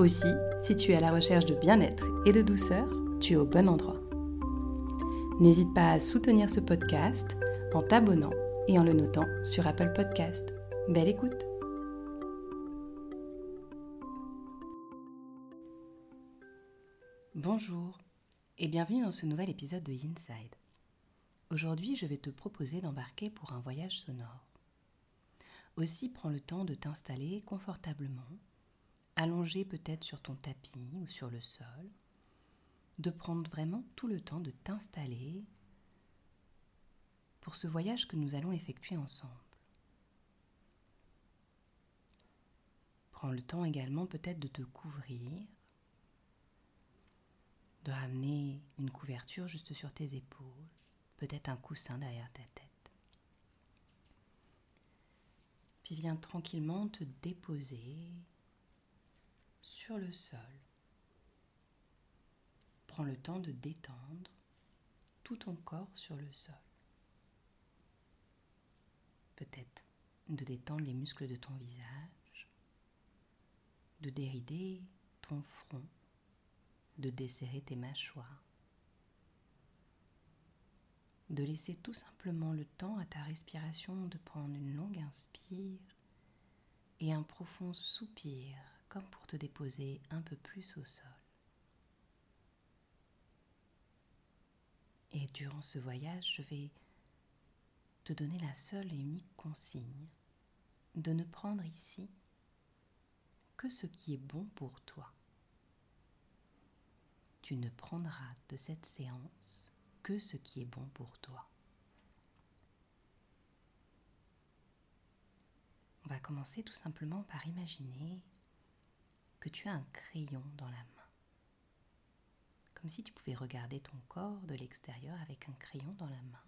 Aussi, si tu es à la recherche de bien-être et de douceur, tu es au bon endroit. N'hésite pas à soutenir ce podcast en t'abonnant et en le notant sur Apple Podcast. Belle écoute Bonjour et bienvenue dans ce nouvel épisode de Inside. Aujourd'hui, je vais te proposer d'embarquer pour un voyage sonore. Aussi, prends le temps de t'installer confortablement allongé peut-être sur ton tapis ou sur le sol, de prendre vraiment tout le temps de t'installer pour ce voyage que nous allons effectuer ensemble. Prends le temps également peut-être de te couvrir, de ramener une couverture juste sur tes épaules, peut-être un coussin derrière ta tête. Puis viens tranquillement te déposer sur le sol. Prends le temps de détendre tout ton corps sur le sol. Peut-être de détendre les muscles de ton visage, de dérider ton front, de desserrer tes mâchoires, de laisser tout simplement le temps à ta respiration de prendre une longue inspire et un profond soupir comme pour te déposer un peu plus au sol. Et durant ce voyage, je vais te donner la seule et unique consigne de ne prendre ici que ce qui est bon pour toi. Tu ne prendras de cette séance que ce qui est bon pour toi. On va commencer tout simplement par imaginer que tu as un crayon dans la main. Comme si tu pouvais regarder ton corps de l'extérieur avec un crayon dans la main.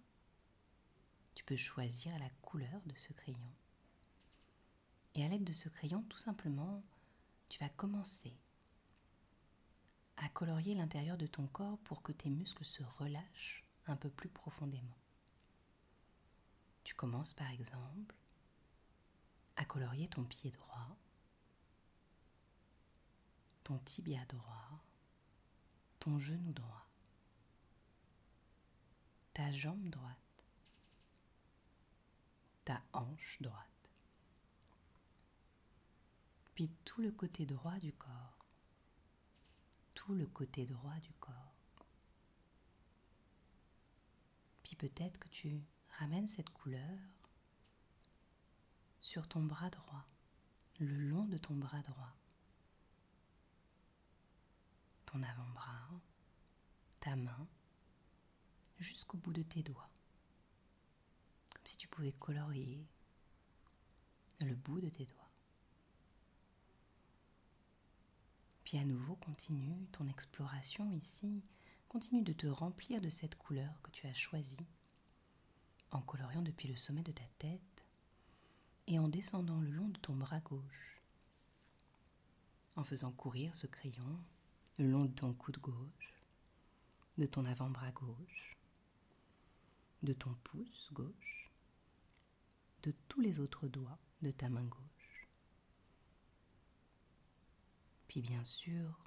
Tu peux choisir la couleur de ce crayon. Et à l'aide de ce crayon, tout simplement, tu vas commencer à colorier l'intérieur de ton corps pour que tes muscles se relâchent un peu plus profondément. Tu commences par exemple à colorier ton pied droit ton tibia droit, ton genou droit, ta jambe droite, ta hanche droite, puis tout le côté droit du corps, tout le côté droit du corps. Puis peut-être que tu ramènes cette couleur sur ton bras droit, le long de ton bras droit ton avant-bras, ta main, jusqu'au bout de tes doigts. Comme si tu pouvais colorier le bout de tes doigts. Puis à nouveau, continue ton exploration ici. Continue de te remplir de cette couleur que tu as choisie en coloriant depuis le sommet de ta tête et en descendant le long de ton bras gauche, en faisant courir ce crayon le long de ton coude gauche, de ton avant-bras gauche, de ton pouce gauche, de tous les autres doigts de ta main gauche. Puis bien sûr,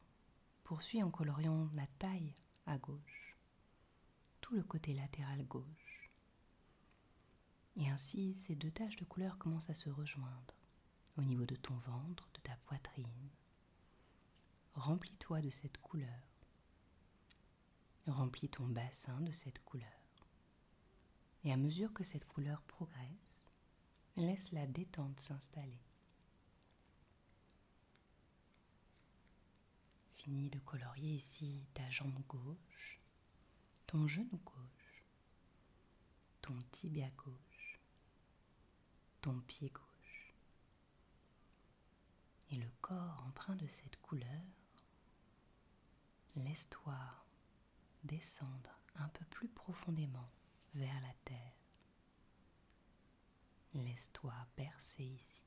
poursuis en coloriant la taille à gauche, tout le côté latéral gauche. Et ainsi, ces deux taches de couleur commencent à se rejoindre au niveau de ton ventre, de ta poitrine, Remplis-toi de cette couleur. Remplis ton bassin de cette couleur. Et à mesure que cette couleur progresse, laisse la détente s'installer. Finis de colorier ici ta jambe gauche, ton genou gauche, ton tibia gauche, ton pied gauche. et le corps empreint de cette couleur, laisse-toi descendre un peu plus profondément vers la terre. Laisse-toi bercer ici.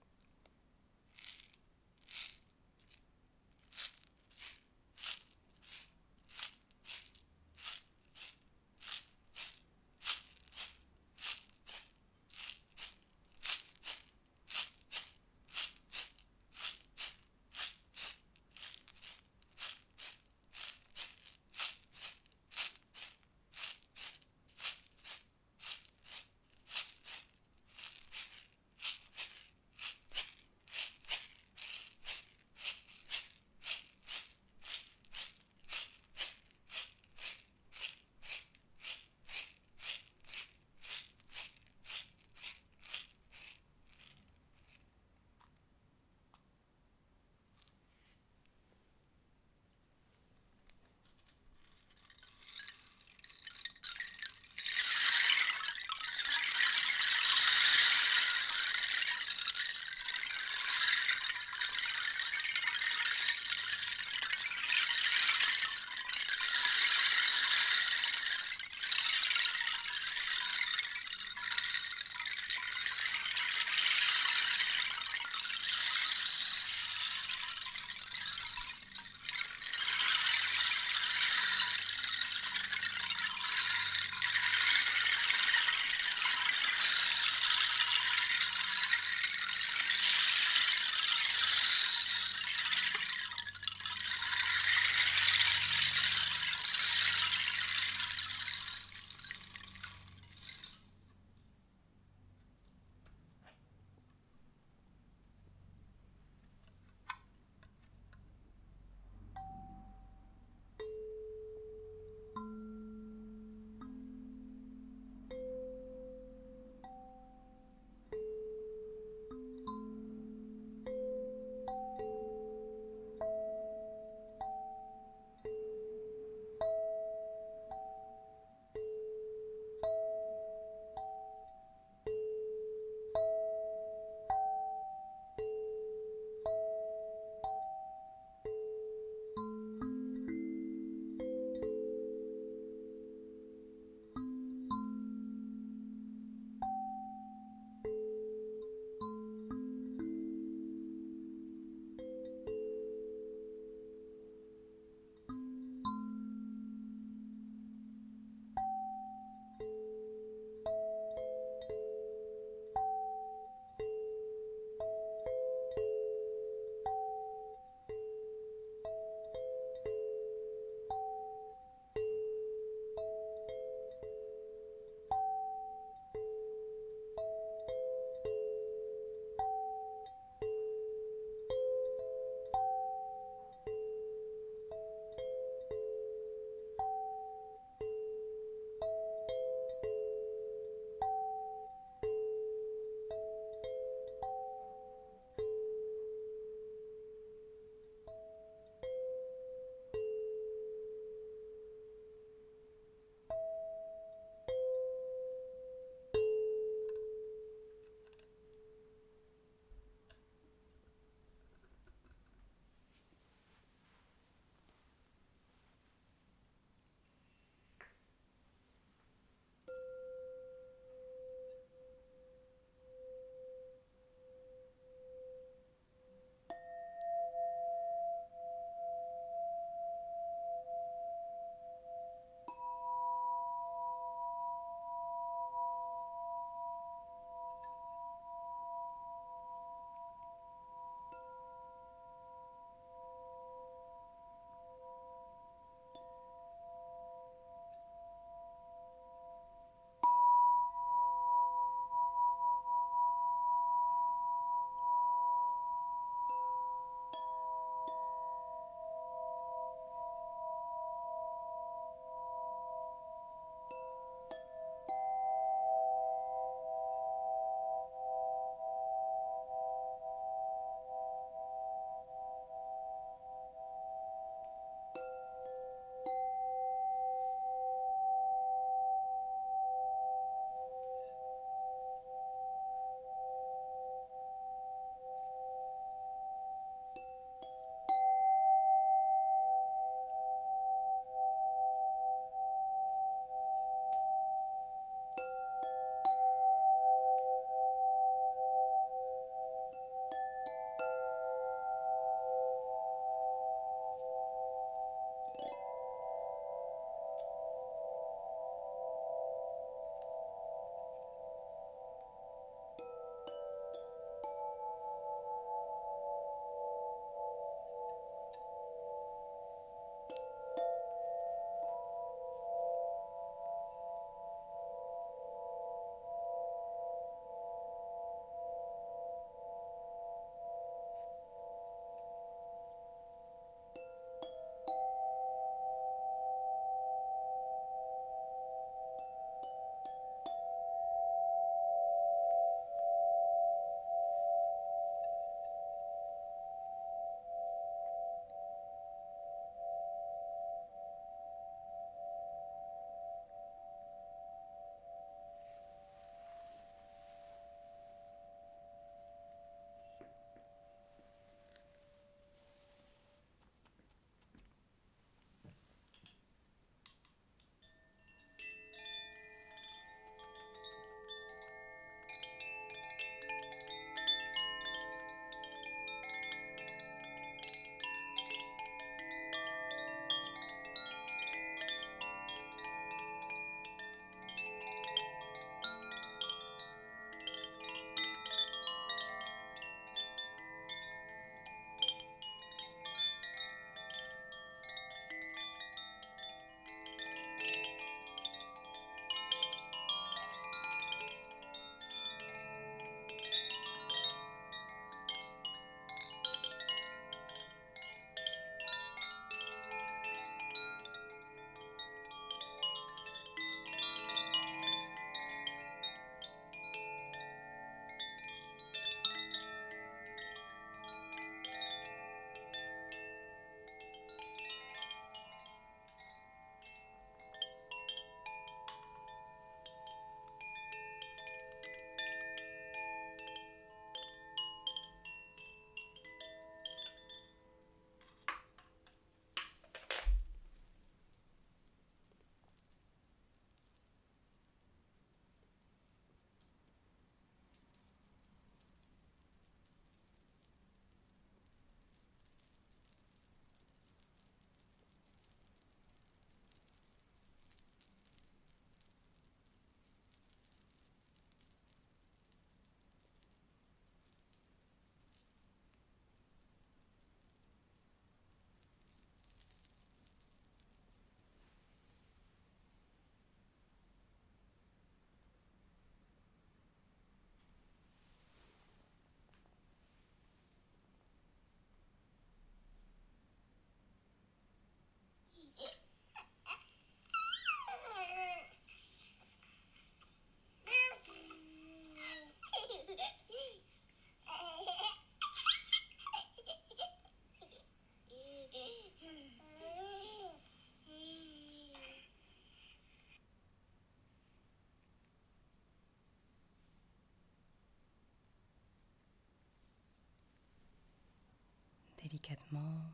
Délicatement,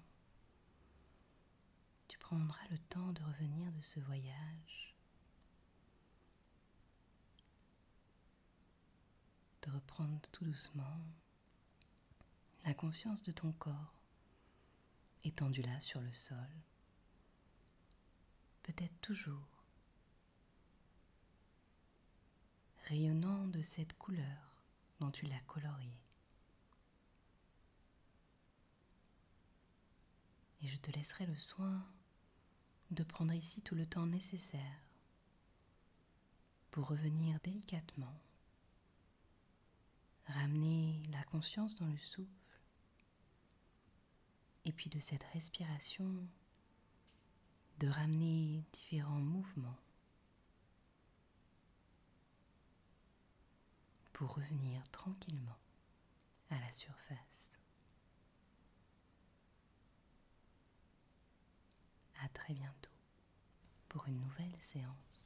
tu prendras le temps de revenir de ce voyage, de reprendre tout doucement la conscience de ton corps étendu là sur le sol, peut-être toujours rayonnant de cette couleur dont tu l'as colorié. Et je te laisserai le soin de prendre ici tout le temps nécessaire pour revenir délicatement, ramener la conscience dans le souffle, et puis de cette respiration, de ramener différents mouvements pour revenir tranquillement à la surface. À très bientôt pour une nouvelle séance.